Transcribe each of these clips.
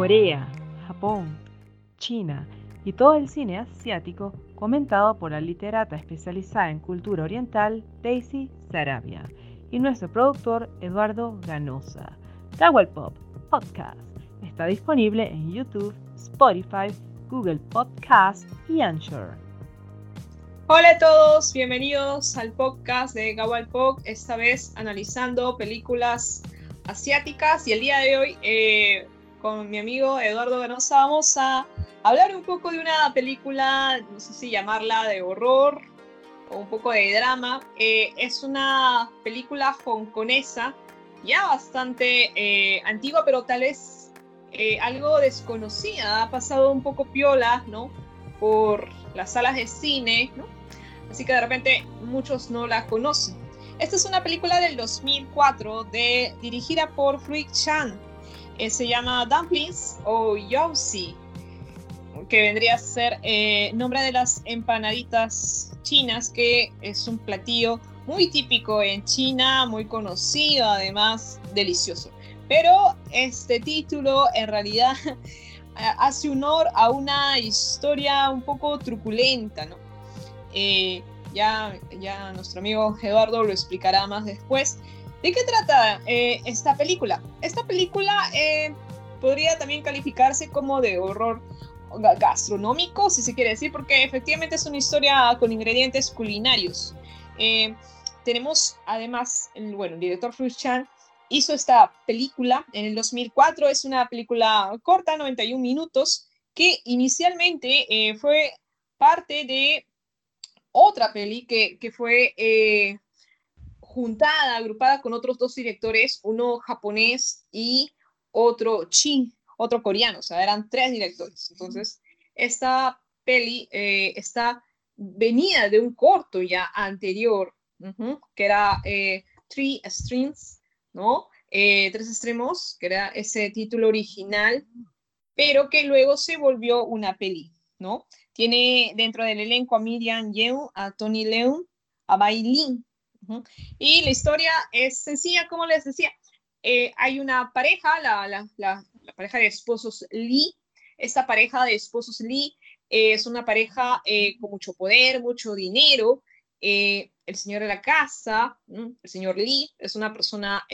Corea, Japón, China y todo el cine asiático comentado por la literata especializada en cultura oriental Daisy Sarabia y nuestro productor Eduardo Ganosa. Gawal Pop Podcast está disponible en YouTube, Spotify, Google Podcast y Anchor. Hola a todos, bienvenidos al podcast de Gawal Pop, esta vez analizando películas asiáticas y el día de hoy eh, con mi amigo Eduardo Ganosa vamos a hablar un poco de una película, no sé si llamarla de horror o un poco de drama. Eh, es una película hongkonesa, ya bastante eh, antigua, pero tal vez eh, algo desconocida. Ha pasado un poco piola, ¿no? Por las salas de cine. Así que de repente muchos no la conocen. Esta es una película del 2004 de, dirigida por Fluid Chan. Se llama Dumplings o Yauzi que vendría a ser eh, nombre de las empanaditas chinas, que es un platillo muy típico en China, muy conocido, además delicioso. Pero este título en realidad hace honor a una historia un poco truculenta, ¿no? Eh, ya, ya nuestro amigo Eduardo lo explicará más después. ¿De qué trata eh, esta película? Esta película podría también calificarse como de horror gastronómico, si se quiere decir, porque efectivamente es una historia con ingredientes culinarios. Eh, tenemos además, bueno, el director Fruit Chan hizo esta película en el 2004, es una película corta, 91 minutos, que inicialmente eh, fue parte de otra peli que, que fue eh, juntada, agrupada con otros dos directores, uno japonés y otro chin, otro coreano, o sea, eran tres directores. Entonces, esta peli eh, está venía de un corto ya anterior, que era eh, Three Strings, ¿no? Eh, tres extremos, que era ese título original, pero que luego se volvió una peli, ¿no? Tiene dentro del elenco a Miriam Yeung, a Tony Leung, a Bai Lin. Y la historia es sencilla, como les decía. hay una pareja, la pareja de esposos Lee. Esta pareja de esposos Lee eh, es una pareja eh, con mucho poder, mucho dinero. Eh, el señor de la casa, el señor Lee, es una persona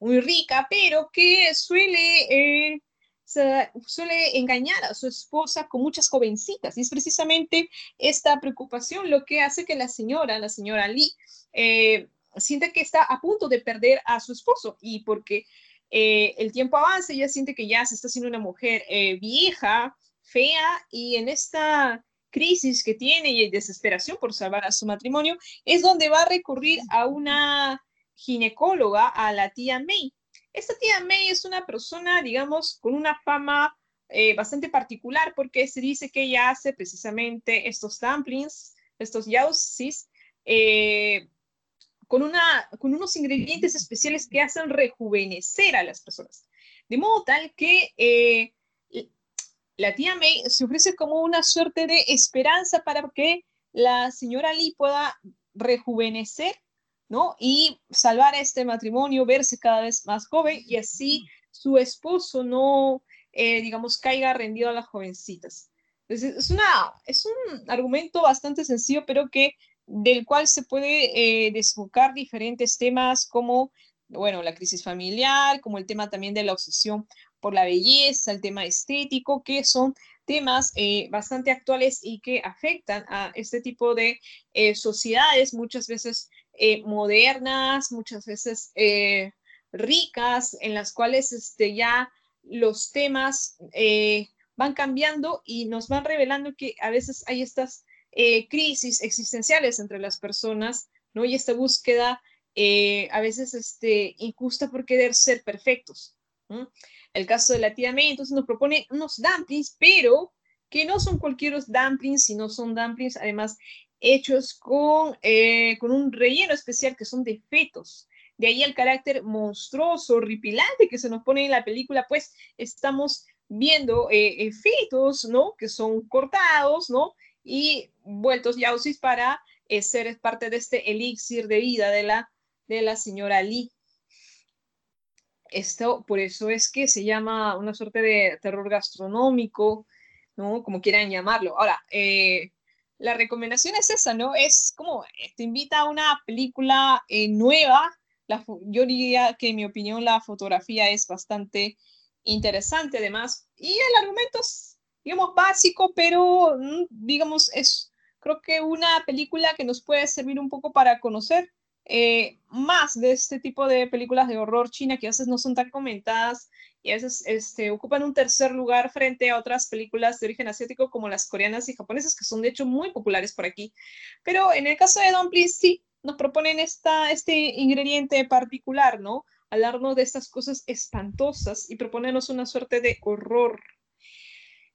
muy rica, pero que suele, suele engañar a su esposa con muchas jovencitas. Y es precisamente esta preocupación lo que hace que la señora, la señora Lee, siente que está a punto de perder a su esposo y porque eh, el tiempo avanza ella siente que ya se está haciendo una mujer eh, vieja, fea, y en esta crisis que tiene y desesperación por salvar a su matrimonio, es donde va a recurrir a una ginecóloga, a la tía May. Esta tía May es una persona, digamos, con una fama eh, bastante particular porque se dice que ella hace precisamente estos dumplings, estos yausis, con, una, con unos ingredientes especiales que hacen rejuvenecer a las personas. De modo tal que eh, la tía May se ofrece como una suerte de esperanza para que la señora Lee pueda rejuvenecer, ¿no? Y salvar este matrimonio, verse cada vez más joven y así su esposo no, eh, digamos, caiga rendido a las jovencitas. es, una, es un argumento bastante sencillo, pero que del cual se puede eh, desfocar diferentes temas como, bueno, la crisis familiar, como el tema también de la obsesión por la belleza, el tema estético, que son temas eh, bastante actuales y que afectan a este tipo de eh, sociedades, muchas veces modernas, muchas veces ricas, en las cuales este, ya los temas van cambiando y nos van revelando que a veces hay estas eh, crisis existenciales entre las personas, ¿no? Y esta búsqueda eh, a veces este, injusta por querer ser perfectos. El caso de la tía May, entonces nos propone unos dumplings, pero que no son cualquier dumplings, sino son dumplings además hechos con, eh, con un relleno especial que son de fetos. De ahí el carácter monstruoso, horripilante que se nos pone en la película, pues estamos viendo fetos, ¿no? Que son cortados, ¿no? y vueltos yausis para eh, ser parte de este elixir de vida de la, de la señora Lee. esto, por eso es que se llama una suerte de terror gastronómico, ¿no? Como quieran llamarlo. Ahora, eh, la recomendación es esa, ¿no? Es como, eh, te invita a una película eh, nueva. Yo diría que en mi opinión la fotografía es bastante interesante además. Y el argumento es, digamos, básico, pero, mm, digamos, es creo que una película que nos puede servir un poco para conocer eh, más de este tipo de películas de horror china que a veces no son tan comentadas y a veces este, ocupan un tercer lugar frente a otras películas de origen asiático como las coreanas y japonesas que son de hecho muy populares por aquí. Pero en el caso de Dumplings sí nos proponen esta, este ingrediente particular, ¿no? Hablarnos de estas cosas espantosas y proponernos una suerte de horror.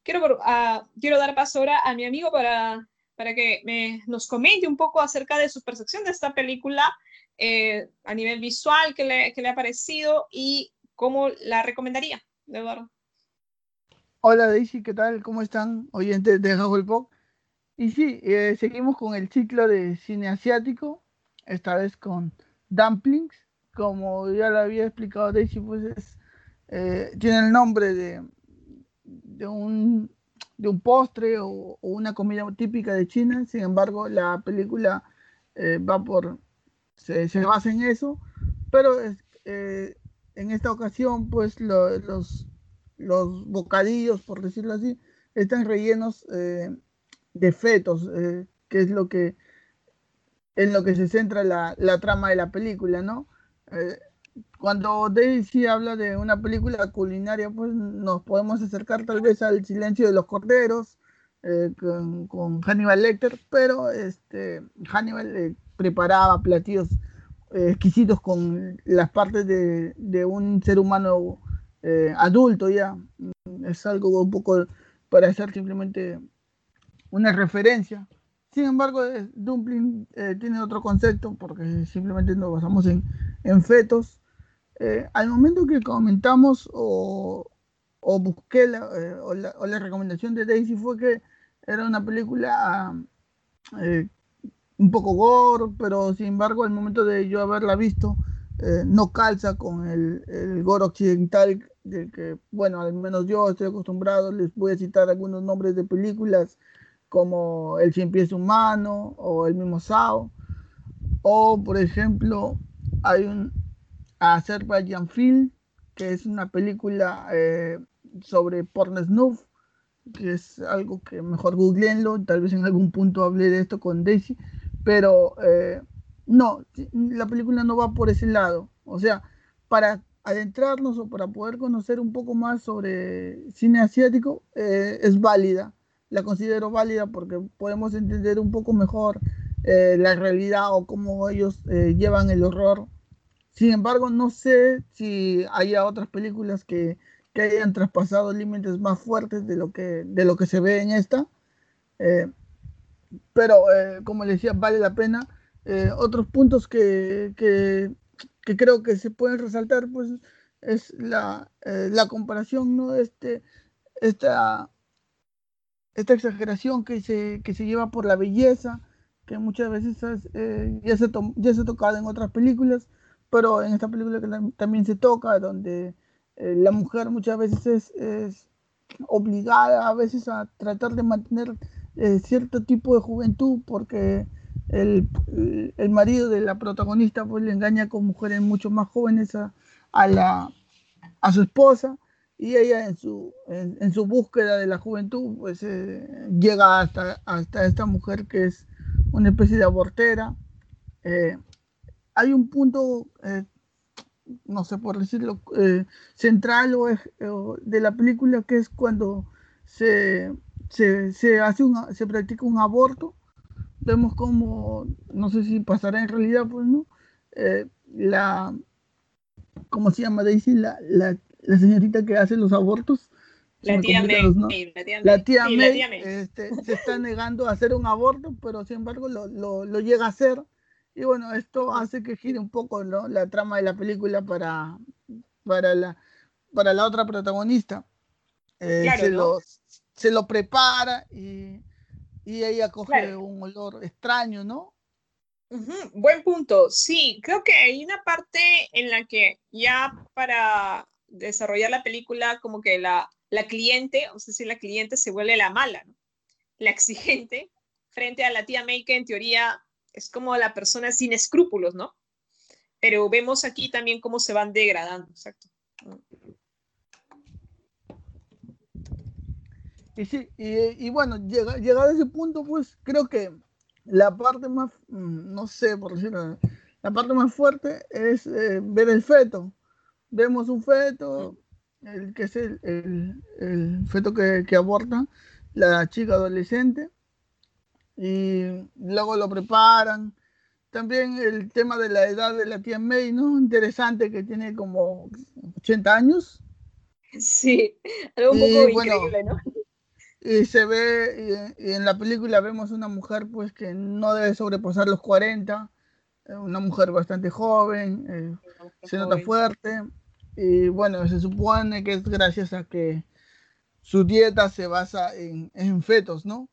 Quiero, uh, quiero dar paso ahora a mi amigo para para que nos comente un poco acerca de su percepción de esta película eh, a nivel visual, que le, le, ha parecido y cómo la recomendaría, Eduardo. Hola Daisy, ¿qué tal? ¿Cómo están oyentes de Pop? Y sí, eh, seguimos con el ciclo de cine asiático, esta vez con Dumplings. Como ya lo había explicado Daisy, pues es, eh, tiene el nombre de, de un de un postre o, una comida típica de China. Sin embargo, la película eh, va por, se, basa en eso, pero eh, en esta ocasión, pues los, los bocadillos, por decirlo así, están rellenos eh, de fetos, que es lo que en lo que se centra la, la trama de la película, ¿no? Cuando Daisy habla de una película culinaria, pues nos podemos acercar tal vez al Silencio de los Corderos eh, con, Hannibal Lecter, pero este, Hannibal eh, preparaba platillos eh, exquisitos con las partes de, un ser humano adulto ya. Es algo un poco para hacer simplemente una referencia. Sin embargo, Dumpling tiene otro concepto porque simplemente nos basamos en fetos eh, al momento que comentamos o, busqué eh, la, recomendación de Daisy fue que era una película eh, un poco gore, pero sin embargo al momento de yo haberla visto no calza con el, el gore occidental del que, bueno, al menos yo estoy acostumbrado, les voy a citar algunos nombres de películas como El cien pies humano o el mismo Sao, o por ejemplo hay un, Azerbaijan Film, que es una película eh, sobre porno snuff, que es algo que mejor googleenlo, tal vez en algún punto hablé de esto con Daisy, pero eh, no, la película no va por ese lado. O sea, para adentrarnos o para poder conocer un poco más sobre cine asiático, eh, es válida. La considero válida porque podemos entender un poco mejor la realidad o cómo ellos llevan el horror sin embargo, no sé si haya otras películas que, hayan traspasado límites más fuertes de lo que, de lo que se ve en esta. Eh, pero, eh, como les decía, vale la pena. Eh, otros puntos que, creo que se pueden resaltar, pues, es la, comparación, ¿no? Este, esta, esta exageración que se, que se lleva por la belleza, que muchas veces ya, se ya se ha tocado en otras películas pero en esta película que también se toca, donde eh, la mujer muchas veces es, obligada a veces a tratar de mantener eh, cierto tipo de juventud porque el, el, marido de la protagonista pues le engaña con mujeres mucho más jóvenes a, la, a su esposa y ella en su, en, su búsqueda de la juventud pues eh, llega hasta, hasta esta mujer que es una especie de abortera hay un punto, eh, no sé por decirlo, eh, central o, de la película que es cuando se, se, hace un, se practica un aborto. Vemos como, no sé si pasará en realidad, pues no, eh, la, ¿cómo se llama Daisy? La, la, la señorita que hace los abortos. La tía, May, la tía May, este, se está negando a hacer un aborto, pero sin embargo lo, lo, lo llega a hacer y bueno, esto hace que gire un poco ¿no? la trama de la película para, para, la, para la otra protagonista. Eh, se, lo, se lo prepara y, y ella coge un olor extraño, ¿no? Buen punto. Sí, creo que hay una parte en la que ya para desarrollar la película, como que la, la cliente, o sea, si la cliente se vuelve la mala, la exigente, frente a la tía May, que en teoría es como la persona sin escrúpulos, ¿no? Pero vemos aquí también cómo se van degradando, exacto. Y sí, y, bueno, llegado a ese punto, pues creo que la parte más, mm, no sé por decirlo, la parte más fuerte es eh, ver el feto. Vemos un feto, el que es el, feto que, que, aborta la chica adolescente, y luego lo preparan. También el tema de la edad de la tía May, ¿no? Interesante que tiene como 80 años. Sí, algo un poco increíble, ¿no? Y se ve, y, en la película vemos una mujer pues que no debe sobrepasar los 40, eh, una mujer bastante joven, eh, se nota fuerte, y bueno, se supone que es gracias a que su dieta se basa en, en fetos, ¿no?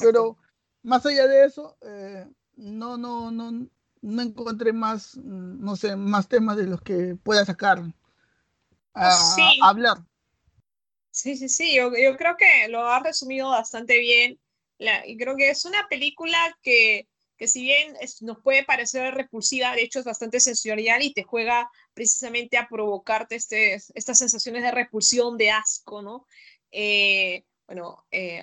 Pero más allá de eso, eh, no, no, no, no encontré más, no sé, más temas de los que pueda sacar a hablar. Sí, sí, sí, yo, yo creo que lo ha resumido bastante bien. y creo que es una película que, que si bien nos puede parecer repulsiva, de hecho es bastante sensorial y te juega precisamente a provocarte este, estas sensaciones de repulsión, de asco, ¿no? Eh, bueno, eh,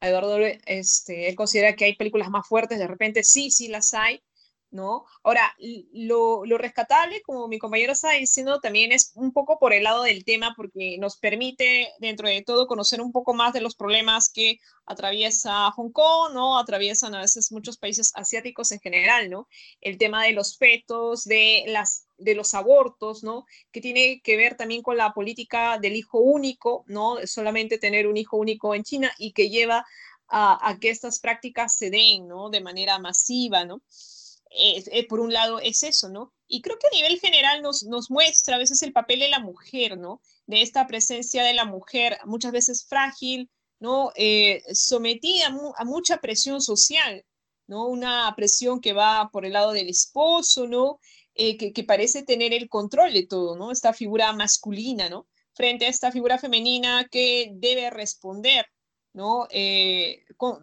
Eduardo, este, él considera que hay películas más fuertes, de repente sí, sí las hay, ¿no? Ahora, lo, rescatable, como mi compañero está diciendo, también es un poco por el lado del tema, porque nos permite, dentro de todo, conocer un poco más de los problemas que atraviesa Hong Kong, ¿no? Atraviesan a veces muchos países asiáticos en general, ¿no? El tema de los fetos, de, las, de los abortos, ¿no? Que tiene que ver también con la política del hijo único, ¿no? Solamente tener un hijo único en China y que lleva a, a que estas prácticas se den, ¿no? De manera masiva, ¿no? Eh, por un lado es eso, ¿no? Y creo que a nivel general nos, nos muestra a veces el papel de la mujer, ¿no? De esta presencia de la mujer, muchas veces frágil, ¿no? Eh, sometida a, mucha presión social, ¿no? Una presión que va por el lado del esposo, ¿no? Eh, que, que, parece tener el control de todo, ¿no? Esta figura masculina, ¿no? Frente a esta figura femenina que debe responder, ¿no?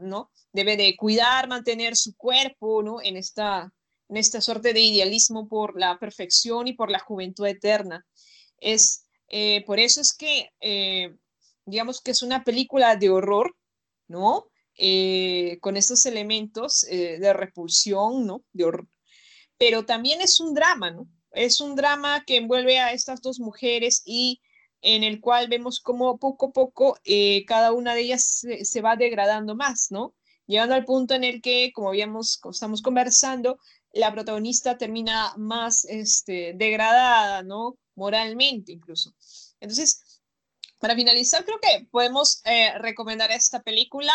¿no? Debe de cuidar, mantener su cuerpo, ¿no? En esta, en esta suerte de idealismo por la perfección y por la juventud eterna. Es, eh, por eso es que, eh, digamos que es una película de horror, ¿no? Eh, con estos elementos de repulsión, ¿no? De horror. Pero también es un drama, ¿no? Es un drama que envuelve a estas dos mujeres y en el cual vemos cómo poco a poco cada una de ellas se, se, va degradando más, ¿no? Llegando al punto en el que, como habíamos, como estamos conversando, la protagonista termina más este, degradada, ¿no? Moralmente incluso. Entonces, para finalizar, creo que podemos eh, recomendar esta película.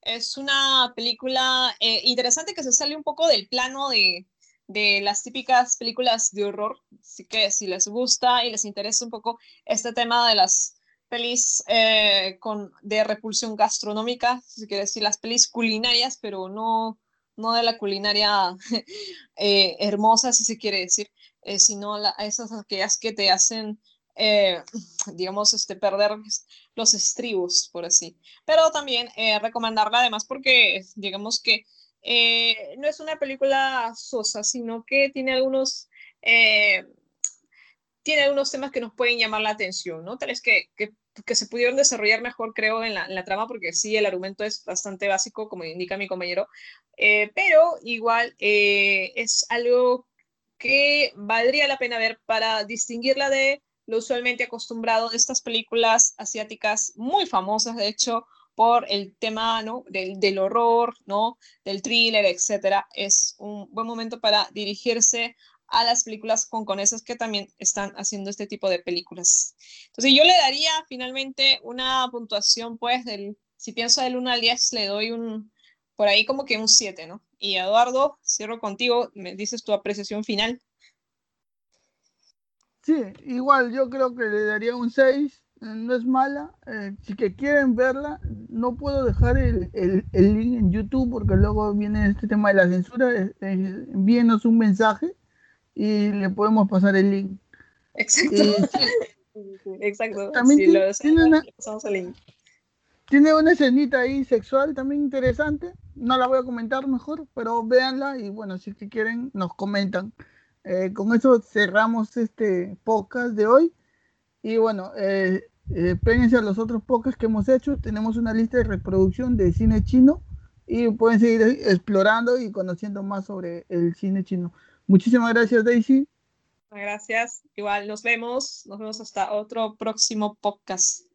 Es una película eh, interesante que se sale un poco del plano de, de las típicas películas de horror. Así que si les gusta y les interesa un poco este tema de las pelis eh, con, de repulsión gastronómica, si quiere decir las pelis culinarias, pero no, no de la culinaria eh, hermosa, si se quiere decir, eh, sino la, esas aquellas que te hacen, digamos, este, perder los estribos, por así. Pero también recomendarla además porque, digamos que no es una película sosa, sino que tiene algunos tiene algunos temas que nos pueden llamar la atención, ¿no? Tal vez que, que que se pudieron desarrollar mejor, creo, en la, trama, porque sí, el argumento es bastante básico, como indica mi compañero, eh, pero igual eh, es algo que valdría la pena ver para distinguirla de lo usualmente acostumbrado de estas películas asiáticas muy famosas, de hecho, por el tema ¿no? del, del horror, ¿no? del thriller, etc. Es un buen momento para dirigirse a las películas hongkonesas que también están haciendo este tipo de películas. Entonces yo le daría finalmente una puntuación, pues, del, si pienso del 1 al 10, le doy un, por ahí como que un 7, ¿no? Y Eduardo, cierro contigo, me dices tu apreciación final. Sí, igual yo creo que le daría un 6. no es mala. Eh, si que quieren verla, no puedo dejar el, link en YouTube porque luego viene este tema de la censura. Eh, envíenos un mensaje y le podemos pasar el link. Exacto. Exacto. También tiene, una, tiene una escenita ahí sexual también interesante. No la voy a comentar mejor, pero véanla y bueno, si quieren nos comentan. Eh, con eso cerramos este podcast de hoy. Y bueno, eh, eh a los otros podcasts que hemos hecho. Tenemos una lista de reproducción de cine chino y pueden seguir explorando y conociendo más sobre el cine chino. Muchísimas gracias, Daisy. Gracias. Igual nos vemos. Nos vemos hasta otro próximo podcast.